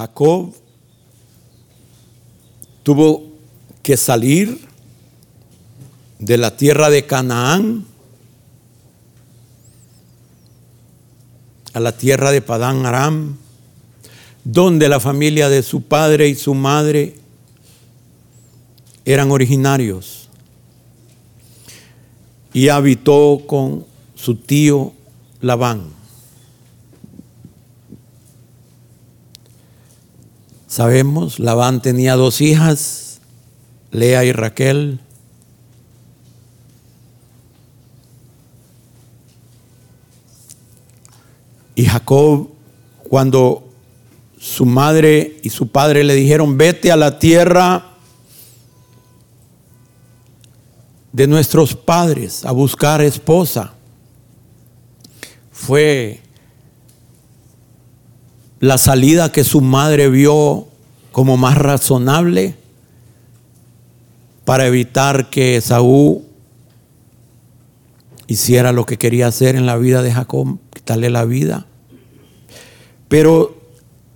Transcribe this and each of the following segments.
Jacob tuvo que salir de la tierra de Canaán a la tierra de Padán Aram, donde la familia de su padre y su madre eran originarios. Y habitó con su tío Labán. Sabemos, Labán tenía dos hijas, Lea y Raquel. Y Jacob, cuando su madre y su padre le dijeron, vete a la tierra de nuestros padres a buscar esposa, fue la salida que su madre vio como más razonable para evitar que Saúl hiciera lo que quería hacer en la vida de Jacob, quitarle la vida. Pero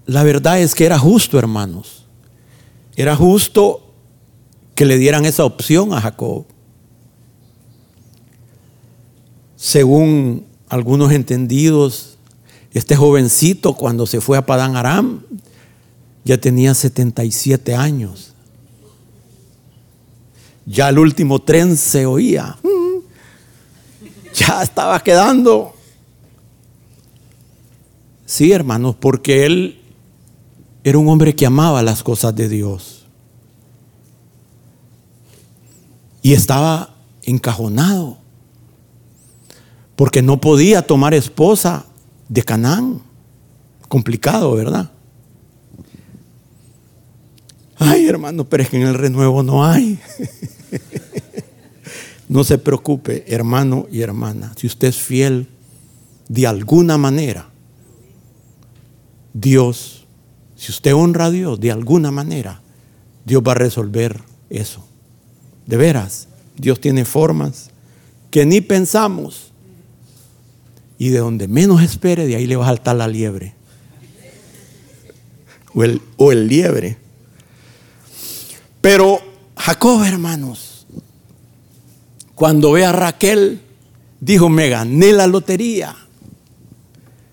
la verdad es que era justo, hermanos. Era justo que le dieran esa opción a Jacob. Según algunos entendidos, este jovencito cuando se fue a Padán Aram ya tenía 77 años. Ya el último tren se oía. Ya estaba quedando. Sí, hermanos, porque él era un hombre que amaba las cosas de Dios. Y estaba encajonado. Porque no podía tomar esposa de Canaán. Complicado, ¿verdad? Ay, hermano, pero es que en el renuevo no hay. no se preocupe, hermano y hermana. Si usted es fiel de alguna manera, Dios, si usted honra a Dios de alguna manera, Dios va a resolver eso. De veras, Dios tiene formas que ni pensamos. Y de donde menos espere, de ahí le va a saltar la liebre. O el, o el liebre. Pero Jacob, hermanos, cuando ve a Raquel, dijo, me gané la lotería.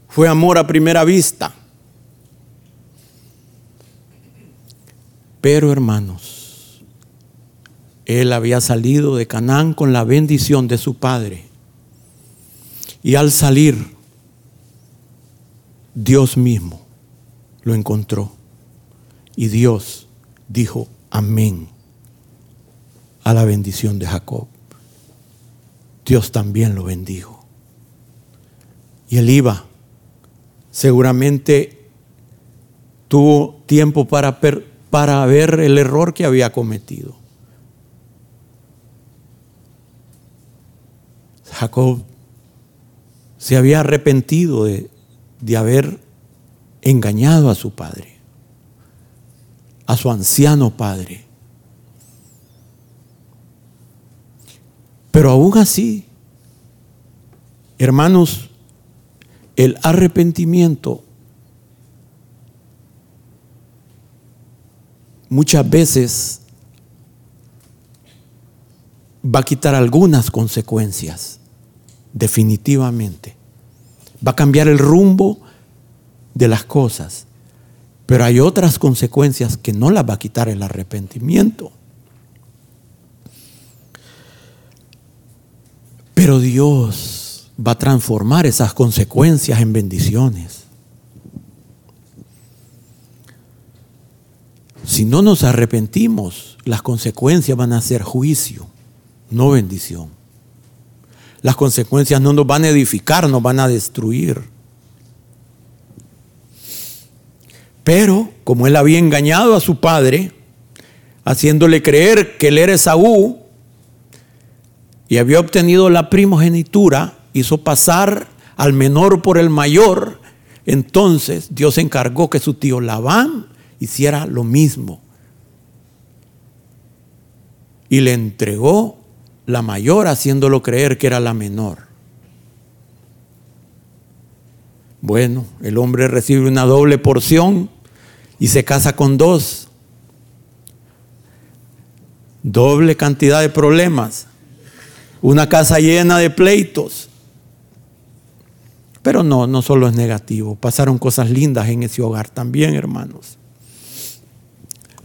Fue amor a primera vista. Pero hermanos, él había salido de Canaán con la bendición de su padre. Y al salir, Dios mismo lo encontró. Y Dios dijo amén a la bendición de Jacob. Dios también lo bendijo. Y él iba. Seguramente tuvo tiempo para, para ver el error que había cometido. Jacob se había arrepentido de, de haber engañado a su padre, a su anciano padre. Pero aún así, hermanos, el arrepentimiento muchas veces va a quitar algunas consecuencias definitivamente. Va a cambiar el rumbo de las cosas. Pero hay otras consecuencias que no las va a quitar el arrepentimiento. Pero Dios va a transformar esas consecuencias en bendiciones. Si no nos arrepentimos, las consecuencias van a ser juicio, no bendición. Las consecuencias no nos van a edificar, nos van a destruir. Pero como él había engañado a su padre, haciéndole creer que él era Esaú y había obtenido la primogenitura, hizo pasar al menor por el mayor, entonces Dios encargó que su tío Labán hiciera lo mismo. Y le entregó la mayor haciéndolo creer que era la menor. Bueno, el hombre recibe una doble porción y se casa con dos. Doble cantidad de problemas. Una casa llena de pleitos. Pero no, no solo es negativo. Pasaron cosas lindas en ese hogar también, hermanos.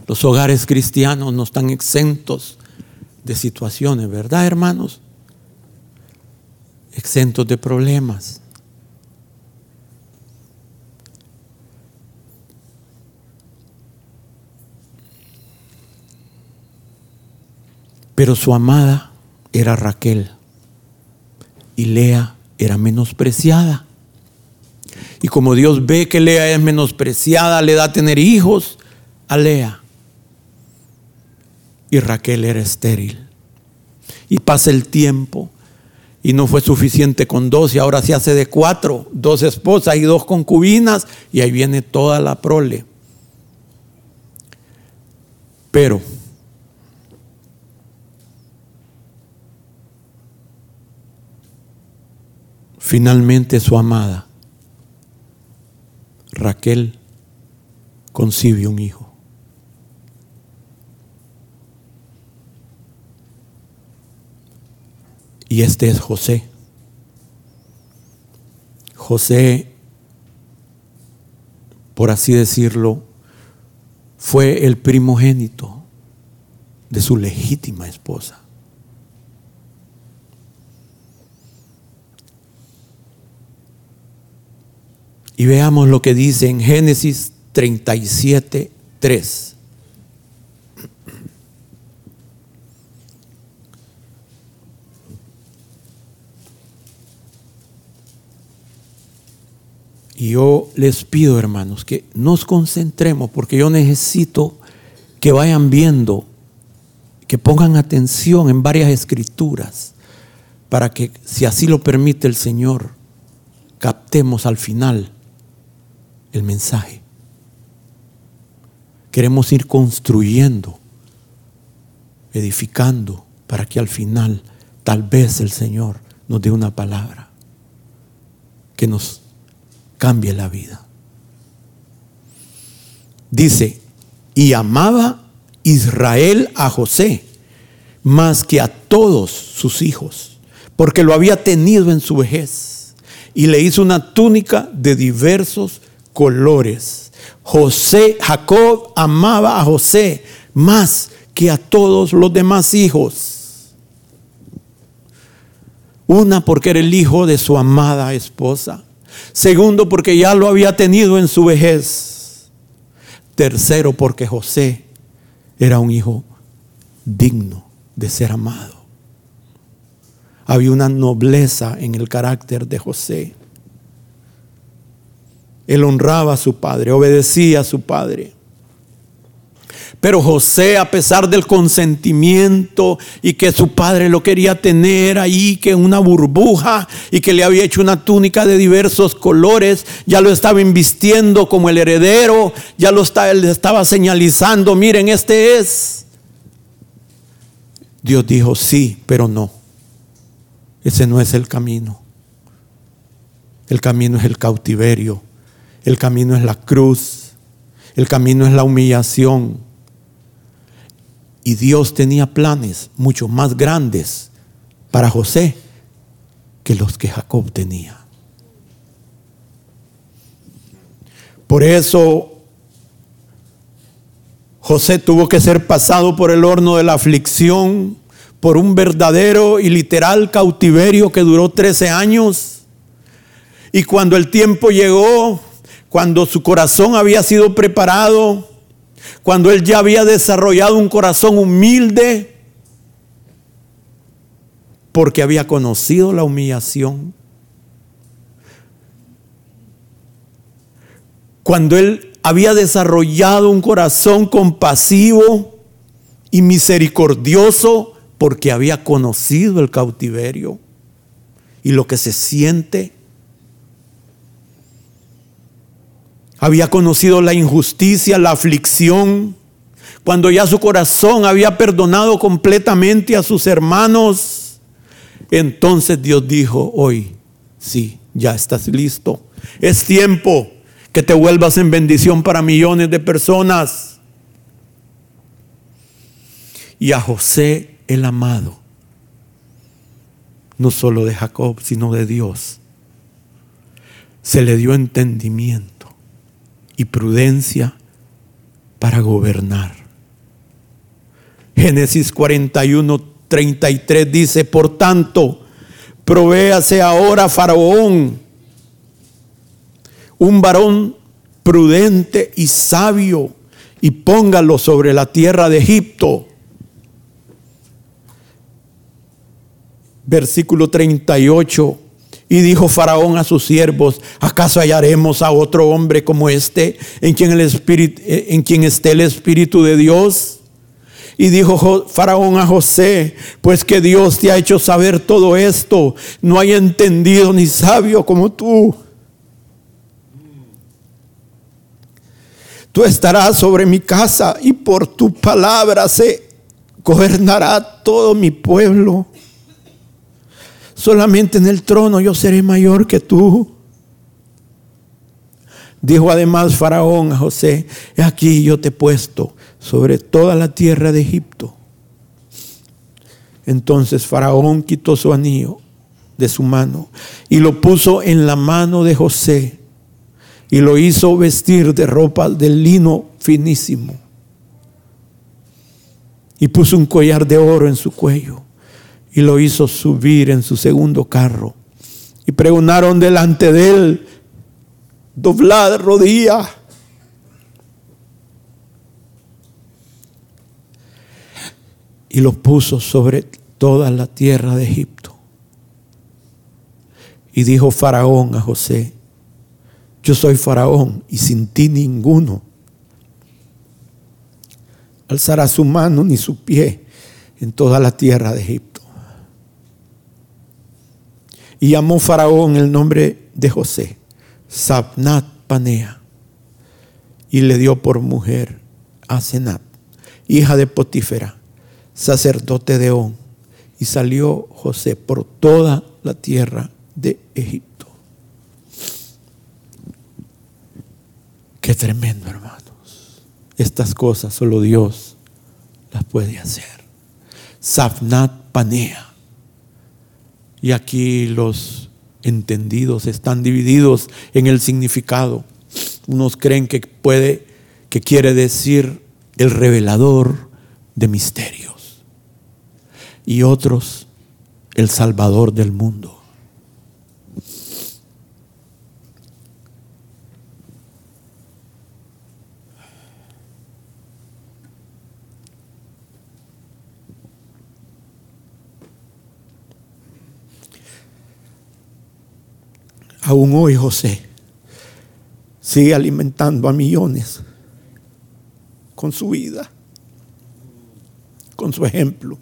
Los hogares cristianos no están exentos de situaciones, ¿verdad, hermanos? Exentos de problemas. Pero su amada era Raquel y Lea era menospreciada. Y como Dios ve que Lea es menospreciada, le da a tener hijos a Lea. Y Raquel era estéril. Y pasa el tiempo y no fue suficiente con dos y ahora se hace de cuatro, dos esposas y dos concubinas y ahí viene toda la prole. Pero finalmente su amada Raquel concibe un hijo. Y este es José. José, por así decirlo, fue el primogénito de su legítima esposa. Y veamos lo que dice en Génesis 37, 3. Y yo les pido, hermanos, que nos concentremos, porque yo necesito que vayan viendo, que pongan atención en varias escrituras, para que, si así lo permite el Señor, captemos al final el mensaje. Queremos ir construyendo, edificando, para que al final tal vez el Señor nos dé una palabra que nos cambie la vida. Dice, y amaba Israel a José más que a todos sus hijos, porque lo había tenido en su vejez, y le hizo una túnica de diversos colores. José, Jacob amaba a José más que a todos los demás hijos. Una porque era el hijo de su amada esposa. Segundo porque ya lo había tenido en su vejez. Tercero porque José era un hijo digno de ser amado. Había una nobleza en el carácter de José. Él honraba a su padre, obedecía a su padre. Pero José, a pesar del consentimiento y que su padre lo quería tener ahí, que una burbuja y que le había hecho una túnica de diversos colores, ya lo estaba invistiendo como el heredero, ya lo estaba, le estaba señalizando, miren, este es. Dios dijo, sí, pero no. Ese no es el camino. El camino es el cautiverio el camino es la cruz. El camino es la humillación. Y Dios tenía planes mucho más grandes para José que los que Jacob tenía. Por eso José tuvo que ser pasado por el horno de la aflicción, por un verdadero y literal cautiverio que duró 13 años. Y cuando el tiempo llegó, cuando su corazón había sido preparado, cuando él ya había desarrollado un corazón humilde, porque había conocido la humillación. Cuando él había desarrollado un corazón compasivo y misericordioso, porque había conocido el cautiverio y lo que se siente había conocido la injusticia, la aflicción, cuando ya su corazón había perdonado completamente a sus hermanos, entonces Dios dijo, hoy sí, ya estás listo. Es tiempo que te vuelvas en bendición para millones de personas. Y a José el amado, no solo de Jacob, sino de Dios, se le dio entendimiento y prudencia para gobernar. Génesis 41, 33 dice, por tanto, provéase ahora Faraón, un varón prudente y sabio, y póngalo sobre la tierra de Egipto. Versículo 38. Y dijo Faraón a sus siervos, ¿acaso hallaremos a otro hombre como este en quien, esté el Espíritu de Dios? Y dijo Faraón a José, pues que Dios te ha hecho saber todo esto, no hay entendido ni sabio como tú. Tú estarás sobre mi casa y por tu palabra se gobernará todo mi pueblo. Solamente en el trono yo seré mayor que tú. Dijo además Faraón a José, aquí yo te he puesto sobre toda la tierra de Egipto. Entonces Faraón quitó su anillo de su mano y lo puso en la mano de José y lo hizo vestir de ropa de lino finísimo. Y puso un collar de oro en su cuello y lo hizo subir en su segundo carro. Y pregonaron delante de él, doblada rodilla y lo puso sobre toda la tierra de Egipto. Y dijo Faraón a José, yo soy Faraón y sin ti ninguno alzará su mano ni su pie en toda la tierra de Egipto. Y llamó Faraón el nombre de José, Sabnat Panea, y le dio por mujer a Senat, hija de Potífera sacerdote de On. Y salió José por toda la tierra de Egipto. Qué tremendo, hermanos. Estas cosas solo Dios las puede hacer. Safnat Panea. Y aquí los entendidos están divididos en el significado. Unos creen que puede, que quiere decir el revelador de misterio y otros el Salvador del mundo. Aún hoy José sigue alimentando a millones con su vida, con su ejemplo.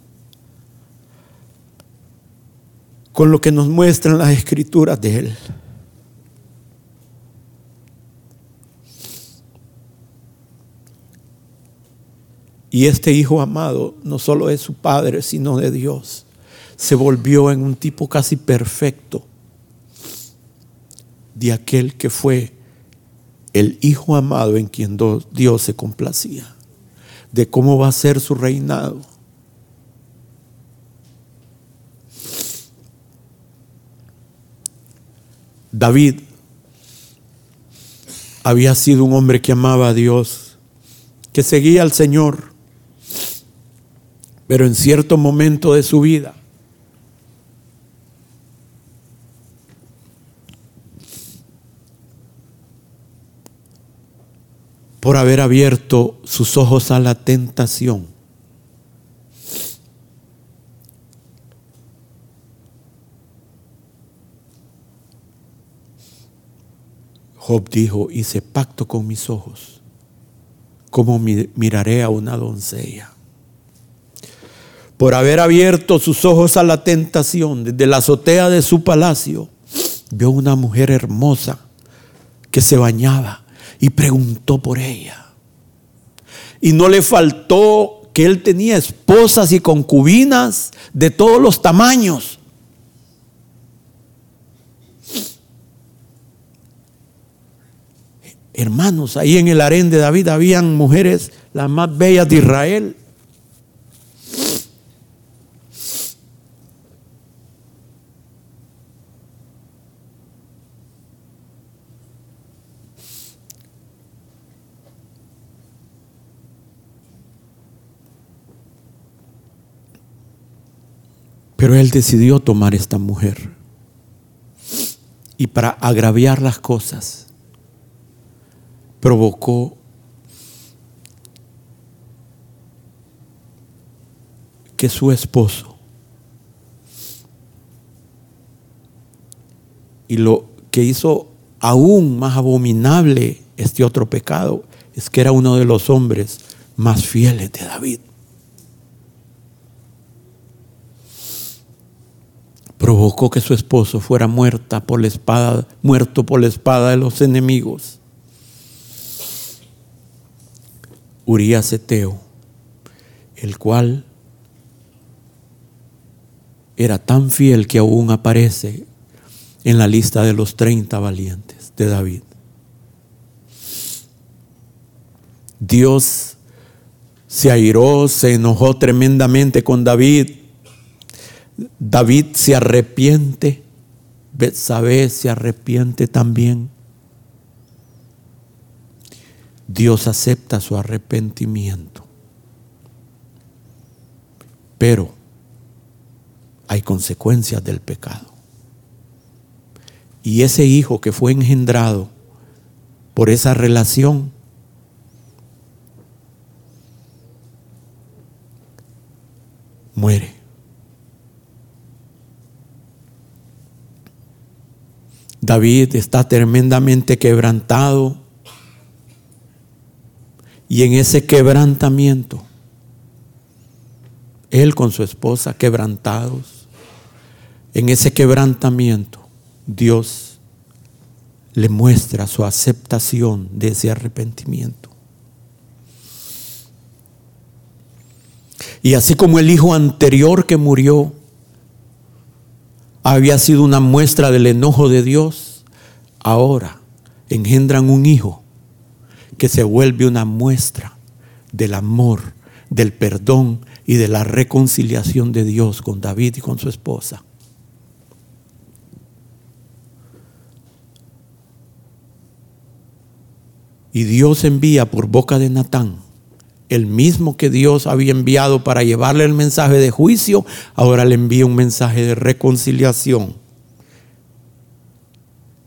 con lo que nos muestran las escrituras de Él. Y este hijo amado no solo es su padre, sino de Dios. Se volvió en un tipo casi perfecto de aquel que fue el hijo amado en quien Dios se complacía, de cómo va a ser su reinado. David había sido un hombre que amaba a Dios, que seguía al Señor, pero en cierto momento de su vida, por haber abierto sus ojos a la tentación, Job dijo, hice pacto con mis ojos, como miraré a una doncella. Por haber abierto sus ojos a la tentación desde la azotea de su palacio, vio una mujer hermosa que se bañaba y preguntó por ella. Y no le faltó que él tenía esposas y concubinas de todos los tamaños. Hermanos, ahí en el harén de David habían mujeres las más bellas de Israel. Pero él decidió tomar esta mujer. Y para agraviar las cosas, provocó que su esposo y lo que hizo aún más abominable este otro pecado es que era uno de los hombres más fieles de David. Provocó que su esposo fuera muerta por la espada, muerto por la espada de los enemigos. Urías Eteo, el cual era tan fiel que aún aparece en la lista de los 30 valientes de David. Dios se airó, se enojó tremendamente con David David se arrepiente, Betsabé se arrepiente también. Dios acepta su arrepentimiento. Pero hay consecuencias del pecado. Y ese hijo que fue engendrado por esa relación muere. David está tremendamente quebrantado y en ese quebrantamiento, él con su esposa quebrantados, en ese quebrantamiento Dios le muestra su aceptación de ese arrepentimiento. Y así como el hijo anterior que murió, había sido una muestra del enojo de Dios, ahora engendran un hijo que se vuelve una muestra del amor, del perdón y de la reconciliación de Dios con David y con su esposa. Y Dios envía por boca de Natán el mismo que Dios había enviado para llevarle el mensaje de juicio, ahora le envía un mensaje de reconciliación.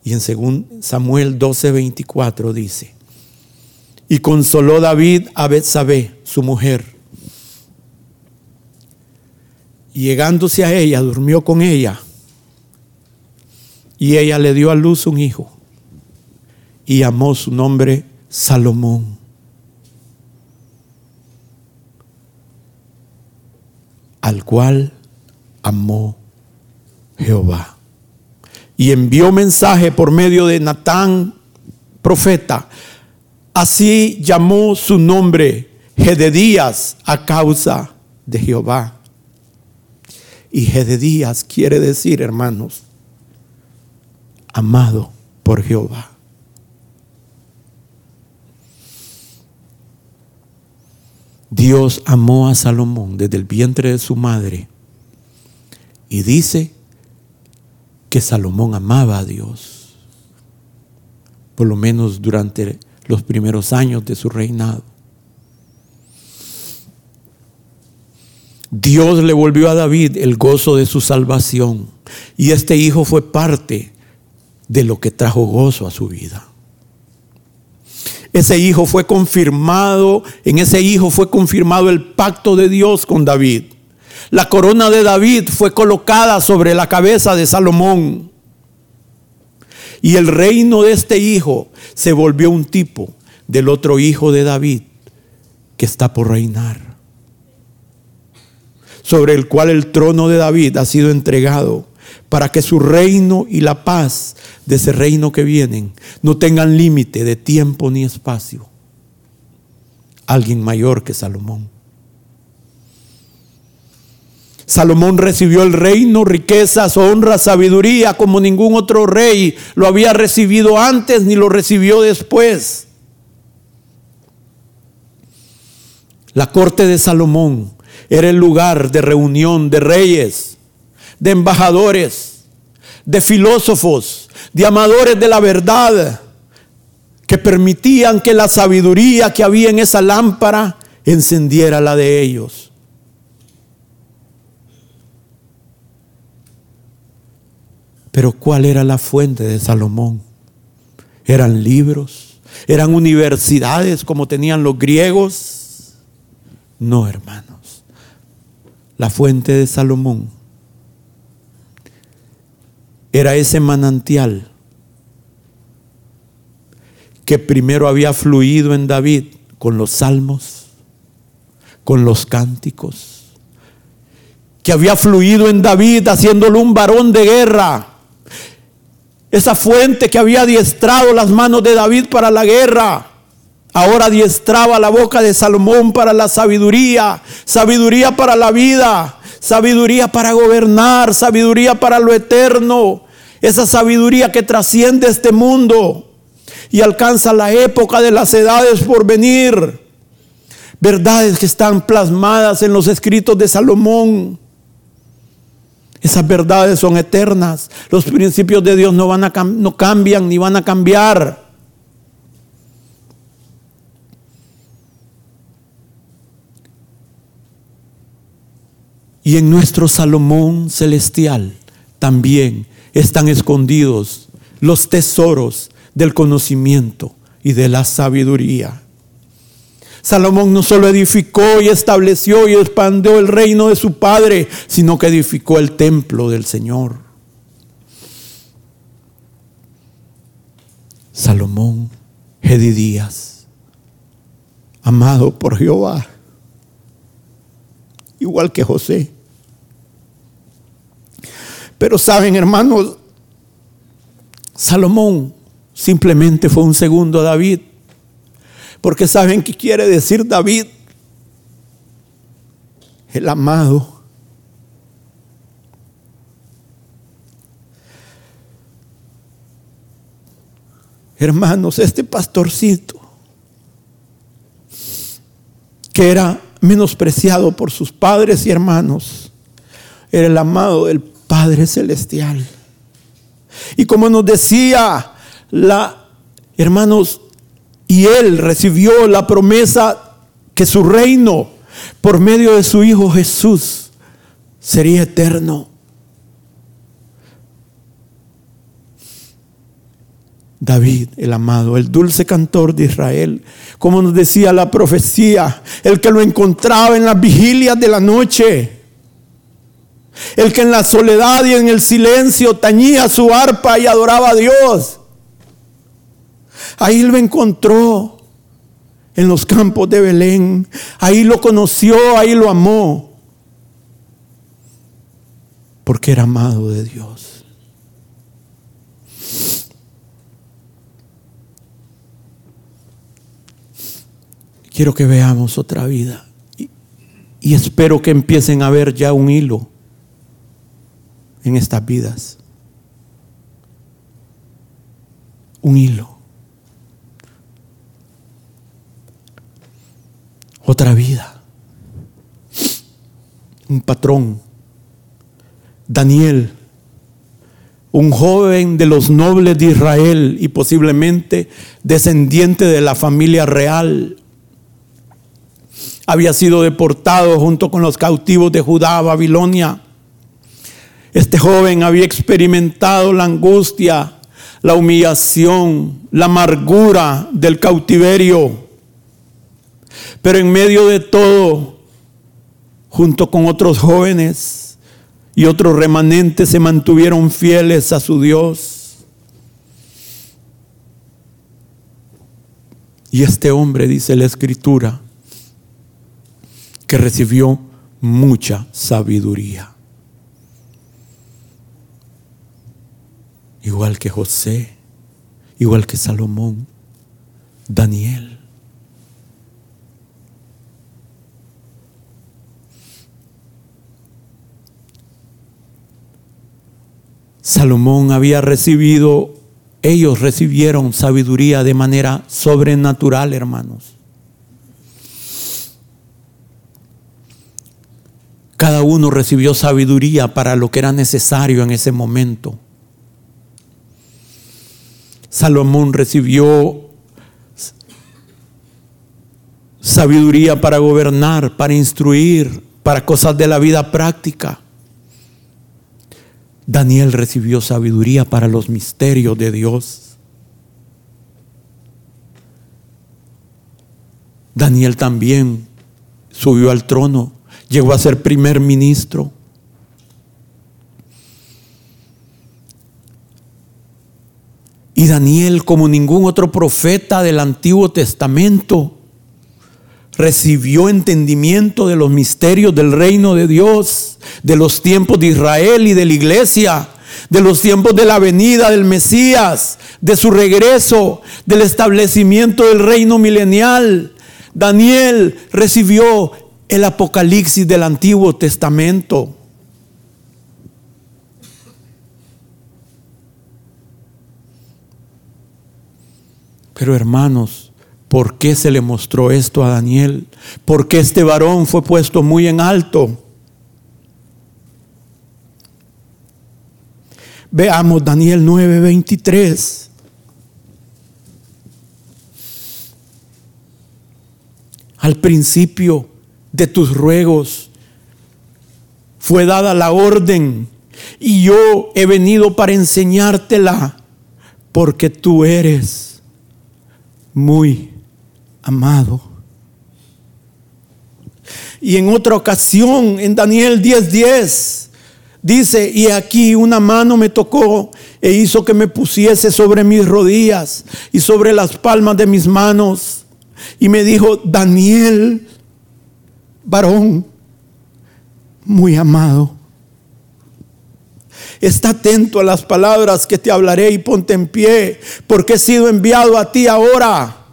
Y en Samuel 12:24 dice, y consoló David a Betsabé, su mujer. Y llegándose a ella, durmió con ella. Y ella le dio a luz un hijo. Y llamó su nombre Salomón. Al cual amó Jehová. Y envió mensaje por medio de Natán, profeta. Así llamó su nombre Gededías a causa de Jehová. Y Gededías quiere decir, hermanos, amado por Jehová. Dios amó a Salomón desde el vientre de su madre y dice que Salomón amaba a Dios, por lo menos durante los primeros años de su reinado. Dios le volvió a David el gozo de su salvación y este hijo fue parte de lo que trajo gozo a su vida. Ese hijo fue confirmado, en ese hijo fue confirmado el pacto de Dios con David. La corona de David fue colocada sobre la cabeza de Salomón. Y el reino de este hijo se volvió un tipo del otro hijo de David que está por reinar. Sobre el cual el trono de David ha sido entregado para que su reino y la paz de ese reino que vienen no tengan límite de tiempo ni espacio. Alguien mayor que Salomón. Salomón recibió el reino, riquezas, honra, sabiduría, como ningún otro rey lo había recibido antes ni lo recibió después. La corte de Salomón era el lugar de reunión de reyes, de embajadores, de filósofos, de amadores de la verdad, que permitían que la sabiduría que había en esa lámpara encendiera la de ellos. Pero ¿cuál era la fuente de Salomón? ¿Eran libros? ¿Eran universidades como tenían los griegos? No, hermanos. La fuente de Salomón era ese manantial que primero había fluido en David con los salmos, con los cánticos, que había fluido en David haciéndolo un varón de guerra. Esa fuente que había adiestrado las manos de David para la guerra, ahora adiestraba la boca de Salomón para la sabiduría, sabiduría para la vida, sabiduría para gobernar, sabiduría para lo eterno, esa sabiduría que trasciende este mundo y alcanza la época de las edades por venir. Verdades que están plasmadas en los escritos de Salomón. Esas verdades son eternas. Los principios de Dios no, van a, no cambian ni van a cambiar. Y en nuestro Salomón celestial también están escondidos los tesoros del conocimiento y de la sabiduría. Salomón no solo edificó y estableció y expandió el reino de su padre, sino que edificó el templo del Señor. Salomón Gedidías, amado por Jehová, igual que José. Pero saben, hermanos, Salomón simplemente fue un segundo David. Porque saben qué quiere decir David, el amado. Hermanos, este pastorcito, que era menospreciado por sus padres y hermanos, era el amado del Padre Celestial. Y como nos decía la, hermanos, y él recibió la promesa que su reino, por medio de su Hijo Jesús, sería eterno. David, el amado, el dulce cantor de Israel, como nos decía la profecía, el que lo encontraba en las vigilias de la noche, el que en la soledad y en el silencio tañía su arpa y adoraba a Dios. Ahí lo encontró en los campos de Belén. Ahí lo conoció, ahí lo amó. Porque era amado de Dios. Quiero que veamos otra vida. Y, y espero que empiecen a ver ya un hilo en estas vidas. Un hilo. otra vida. Un patrón. Daniel, un joven de los nobles de Israel y posiblemente descendiente de la familia real. Había sido deportado junto con los cautivos de Judá a Babilonia. Este joven había experimentado la angustia, la humillación, la amargura del cautiverio pero en medio de todo, junto con otros jóvenes y otros remanentes, se mantuvieron fieles a su Dios. Y este hombre, dice la escritura, que recibió mucha sabiduría. Igual que José, igual que Salomón, Daniel. Salomón había recibido, ellos recibieron sabiduría de manera sobrenatural, hermanos. Cada uno recibió sabiduría para lo que era necesario en ese momento. Salomón recibió sabiduría para gobernar, para instruir, para cosas de la vida práctica. Daniel recibió sabiduría para los misterios de Dios. Daniel también subió al trono llegó a ser primer ministro. Y Daniel, como ningún otro profeta del Antiguo Testamento, recibió entendimiento de los misterios del reino de Dios, de los tiempos de Israel y de la iglesia, de los tiempos de la venida del Mesías, de su regreso, del establecimiento del reino milenial. Daniel recibió el Apocalipsis del Antiguo Testamento. Pero hermanos, ¿por qué se le mostró esto a Daniel? ¿Por qué este varón fue puesto muy en alto? Veamos Daniel 9:23. Al principio de tus ruegos. Fue dada la orden y yo he venido para enseñártela porque tú eres muy amado. Y en otra ocasión, en Daniel 10:10, dice, y aquí una mano me tocó e hizo que me pusiese sobre mis rodillas y sobre las palmas de mis manos. Y me dijo, Daniel, varón muy amado. Está atento a las palabras que te hablaré y ponte en pie, porque he sido enviado a ti ahora.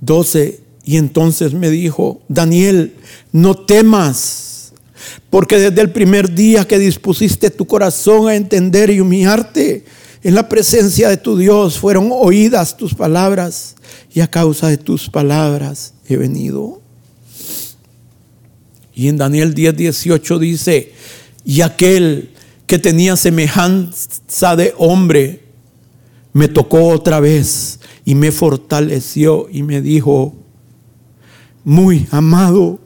Doce. Y entonces me dijo, Daniel, no temas, porque desde el primer día que dispusiste tu corazón a entender y humillarte, en la presencia de tu Dios fueron oídas tus palabras y a causa de tus palabras he venido. Y en Daniel 10, 18 dice, y aquel que tenía semejanza de hombre me tocó otra vez y me fortaleció y me dijo, muy amado,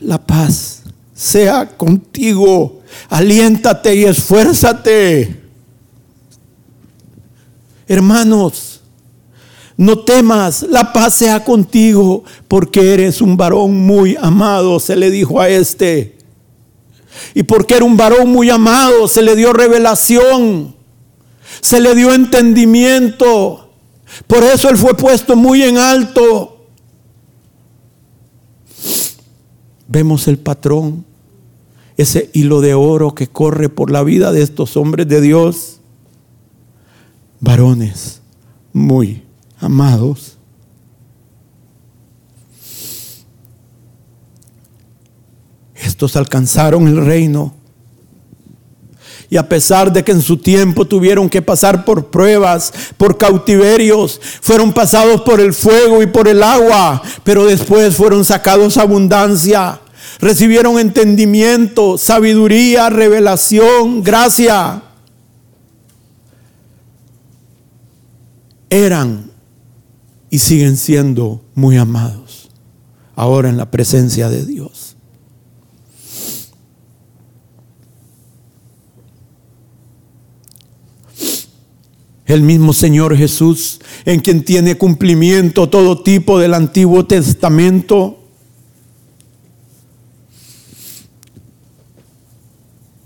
la paz sea contigo, aliéntate y esfuérzate. Hermanos, no temas, la paz sea contigo, porque eres un varón muy amado, se le dijo a este. Y porque era un varón muy amado, se le dio revelación, se le dio entendimiento. Por eso él fue puesto muy en alto. Vemos el patrón, ese hilo de oro que corre por la vida de estos hombres de Dios varones muy amados. Estos alcanzaron el reino. Y a pesar de que en su tiempo tuvieron que pasar por pruebas, por cautiverios, fueron pasados por el fuego y por el agua, pero después fueron sacados a abundancia. Recibieron entendimiento, sabiduría, revelación, gracia. eran y siguen siendo muy amados ahora en la presencia de Dios. El mismo Señor Jesús, en quien tiene cumplimiento todo tipo del Antiguo Testamento,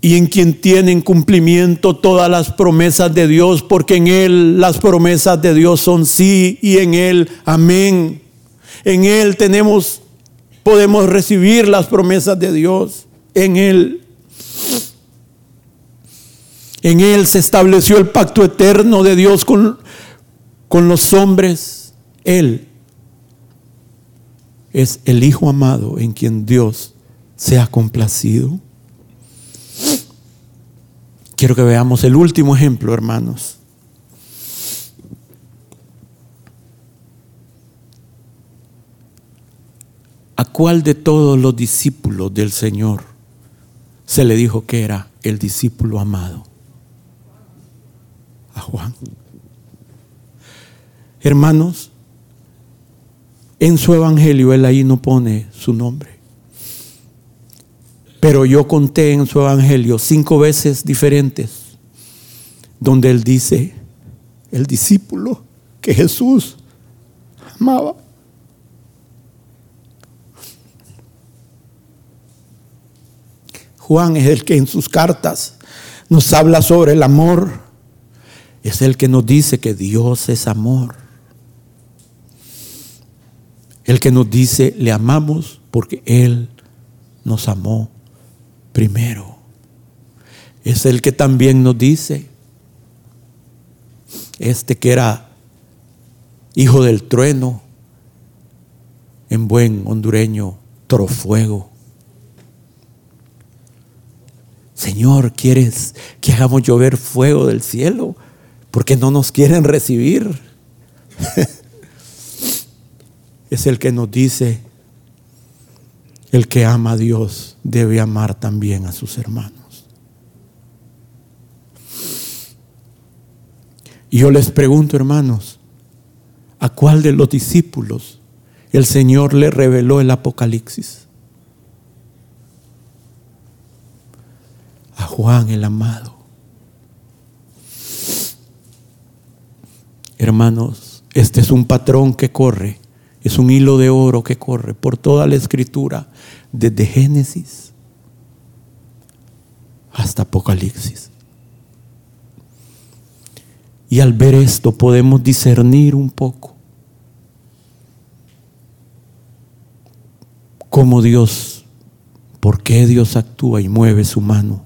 y en quien tienen cumplimiento todas las promesas de Dios, porque en Él las promesas de Dios son sí y en Él amén. En Él tenemos, podemos recibir las promesas de Dios, en Él. En Él se estableció el pacto eterno de Dios con, con los hombres. Él es el Hijo amado en quien Dios se ha complacido. Quiero que veamos el último ejemplo, hermanos. ¿A cuál de todos los discípulos del Señor se le dijo que era el discípulo amado? A Juan. Hermanos, en su evangelio él ahí no pone su nombre. Pero yo conté en su evangelio cinco veces diferentes donde él dice, el discípulo que Jesús amaba. Juan es el que en sus cartas nos habla sobre el amor. Es el que nos dice que Dios es amor. El que nos dice, le amamos porque Él nos amó primero. Es el que también nos dice, este que era hijo del trueno, en buen hondureño, trofuego. Señor, ¿quieres que hagamos llover fuego del cielo? Porque no nos quieren recibir. es el que nos dice, el que ama a Dios debe amar también a sus hermanos. Y yo les pregunto, hermanos, ¿a cuál de los discípulos el Señor le reveló el Apocalipsis? A Juan el amado. Hermanos, este es un patrón que corre, es un hilo de oro que corre por toda la escritura desde Génesis hasta Apocalipsis. Y al ver esto podemos discernir un poco cómo Dios, por qué Dios actúa y mueve su mano.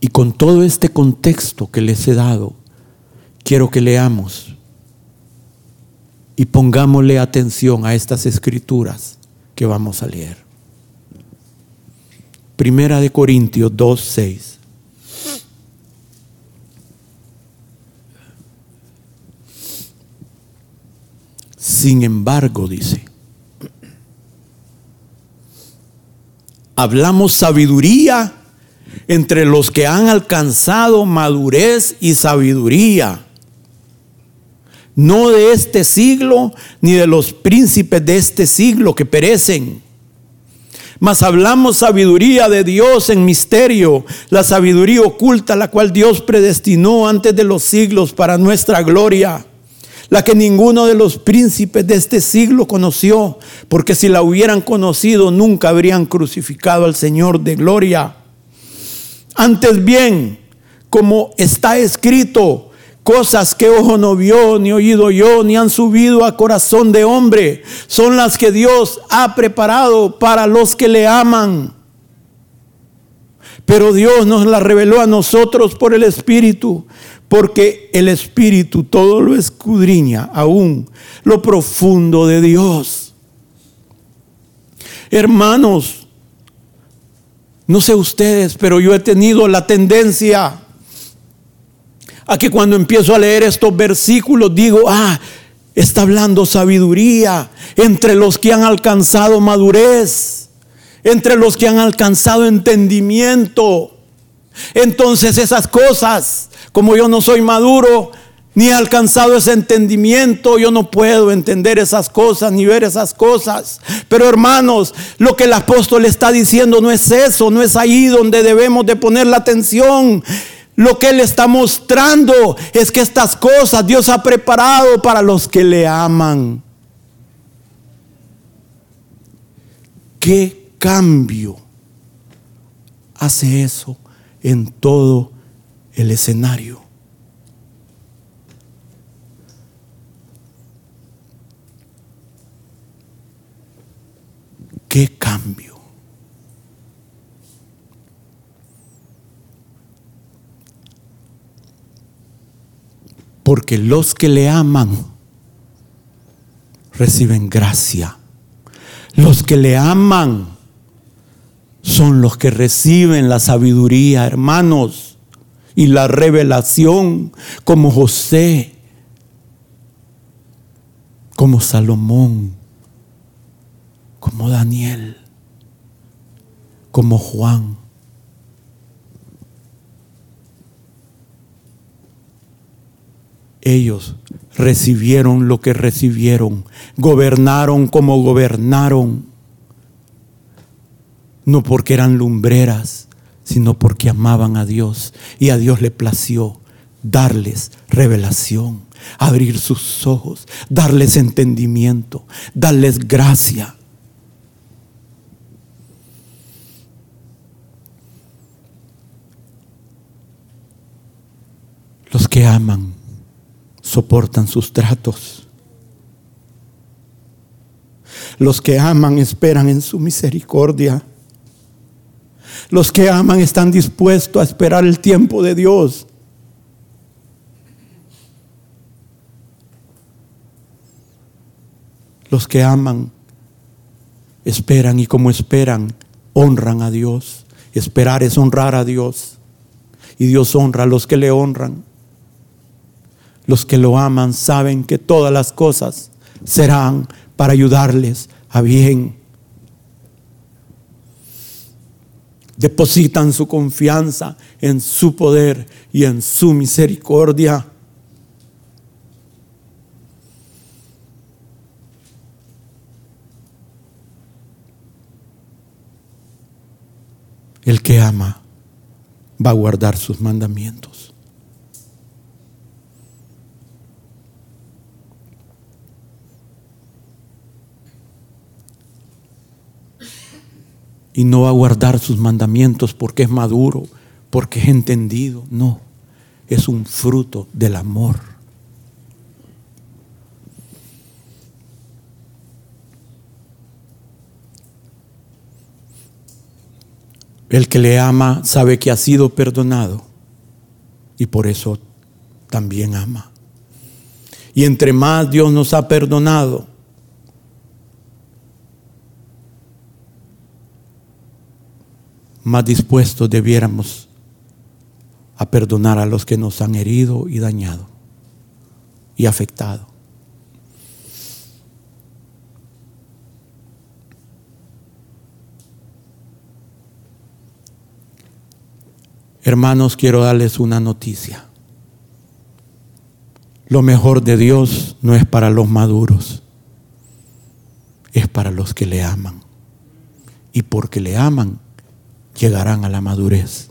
Y con todo este contexto que les he dado, quiero que leamos y pongámosle atención a estas escrituras que vamos a leer. Primera de Corintios 2, 6. Sin embargo, dice, hablamos sabiduría entre los que han alcanzado madurez y sabiduría no de este siglo, ni de los príncipes de este siglo que perecen. Mas hablamos sabiduría de Dios en misterio, la sabiduría oculta, la cual Dios predestinó antes de los siglos para nuestra gloria, la que ninguno de los príncipes de este siglo conoció, porque si la hubieran conocido nunca habrían crucificado al Señor de gloria. Antes bien, como está escrito, Cosas que ojo no vio, ni oído yo, ni han subido a corazón de hombre, son las que Dios ha preparado para los que le aman. Pero Dios nos las reveló a nosotros por el Espíritu, porque el Espíritu todo lo escudriña, aún lo profundo de Dios. Hermanos, no sé ustedes, pero yo he tenido la tendencia a que cuando empiezo a leer estos versículos digo, ah, está hablando sabiduría entre los que han alcanzado madurez, entre los que han alcanzado entendimiento. Entonces esas cosas, como yo no soy maduro, ni he alcanzado ese entendimiento, yo no puedo entender esas cosas ni ver esas cosas. Pero hermanos, lo que el apóstol está diciendo no es eso, no es ahí donde debemos de poner la atención. Lo que Él está mostrando es que estas cosas Dios ha preparado para los que le aman. ¿Qué cambio hace eso en todo el escenario? ¿Qué cambio? Porque los que le aman reciben gracia. Los que le aman son los que reciben la sabiduría, hermanos, y la revelación como José, como Salomón, como Daniel, como Juan. Ellos recibieron lo que recibieron, gobernaron como gobernaron, no porque eran lumbreras, sino porque amaban a Dios y a Dios le plació darles revelación, abrir sus ojos, darles entendimiento, darles gracia. Los que aman soportan sus tratos. Los que aman esperan en su misericordia. Los que aman están dispuestos a esperar el tiempo de Dios. Los que aman esperan y como esperan, honran a Dios. Esperar es honrar a Dios. Y Dios honra a los que le honran. Los que lo aman saben que todas las cosas serán para ayudarles a bien. Depositan su confianza en su poder y en su misericordia. El que ama va a guardar sus mandamientos. Y no va a guardar sus mandamientos porque es maduro, porque es entendido. No, es un fruto del amor. El que le ama sabe que ha sido perdonado y por eso también ama. Y entre más Dios nos ha perdonado, más dispuestos debiéramos a perdonar a los que nos han herido y dañado y afectado. Hermanos, quiero darles una noticia. Lo mejor de Dios no es para los maduros, es para los que le aman. Y porque le aman, llegarán a la madurez.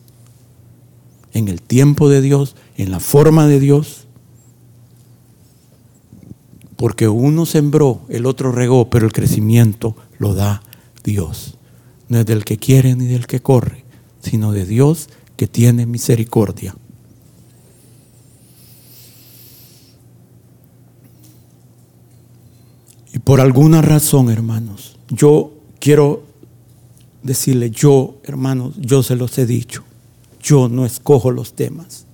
En el tiempo de Dios, en la forma de Dios. Porque uno sembró, el otro regó, pero el crecimiento lo da Dios. No es del que quiere ni del que corre, sino de Dios que tiene misericordia. Y por alguna razón, hermanos, yo quiero decirle, yo, hermanos, yo se los he dicho, yo no escojo los temas.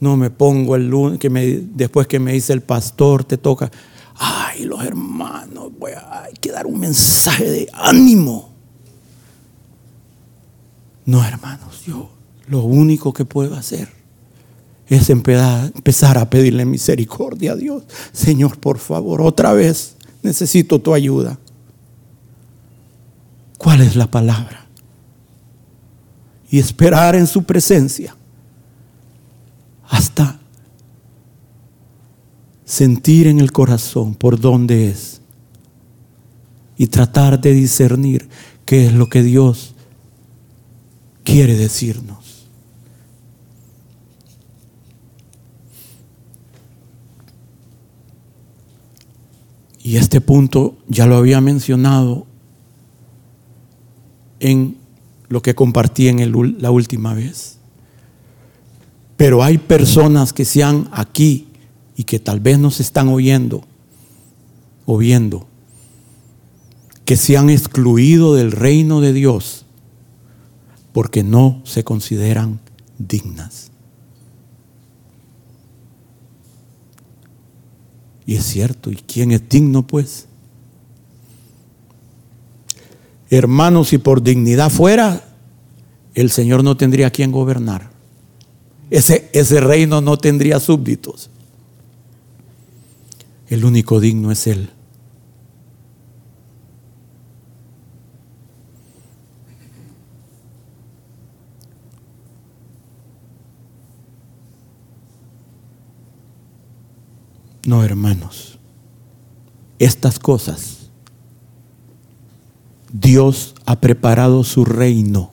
No me pongo el lunes, que después que me dice el pastor, te toca, ay, los hermanos, voy a, hay que dar un mensaje de ánimo. No, hermanos, yo lo único que puedo hacer es empezar a pedirle misericordia a Dios. Señor, por favor, otra vez necesito tu ayuda. ¿Cuál es la palabra? Y esperar en su presencia hasta sentir en el corazón por dónde es y tratar de discernir qué es lo que Dios quiere decirnos. Y este punto ya lo había mencionado en lo que compartí en la última vez. Pero hay personas que sean aquí y que tal vez nos están oyendo o viendo, que se han excluido del reino de Dios porque no se consideran dignas. Y es cierto, ¿y quién es digno pues? Hermanos, si por dignidad fuera, el Señor no tendría quien gobernar. Ese, ese reino no tendría súbditos. El único digno es Él. No, hermanos. Estas cosas, Dios ha preparado su reino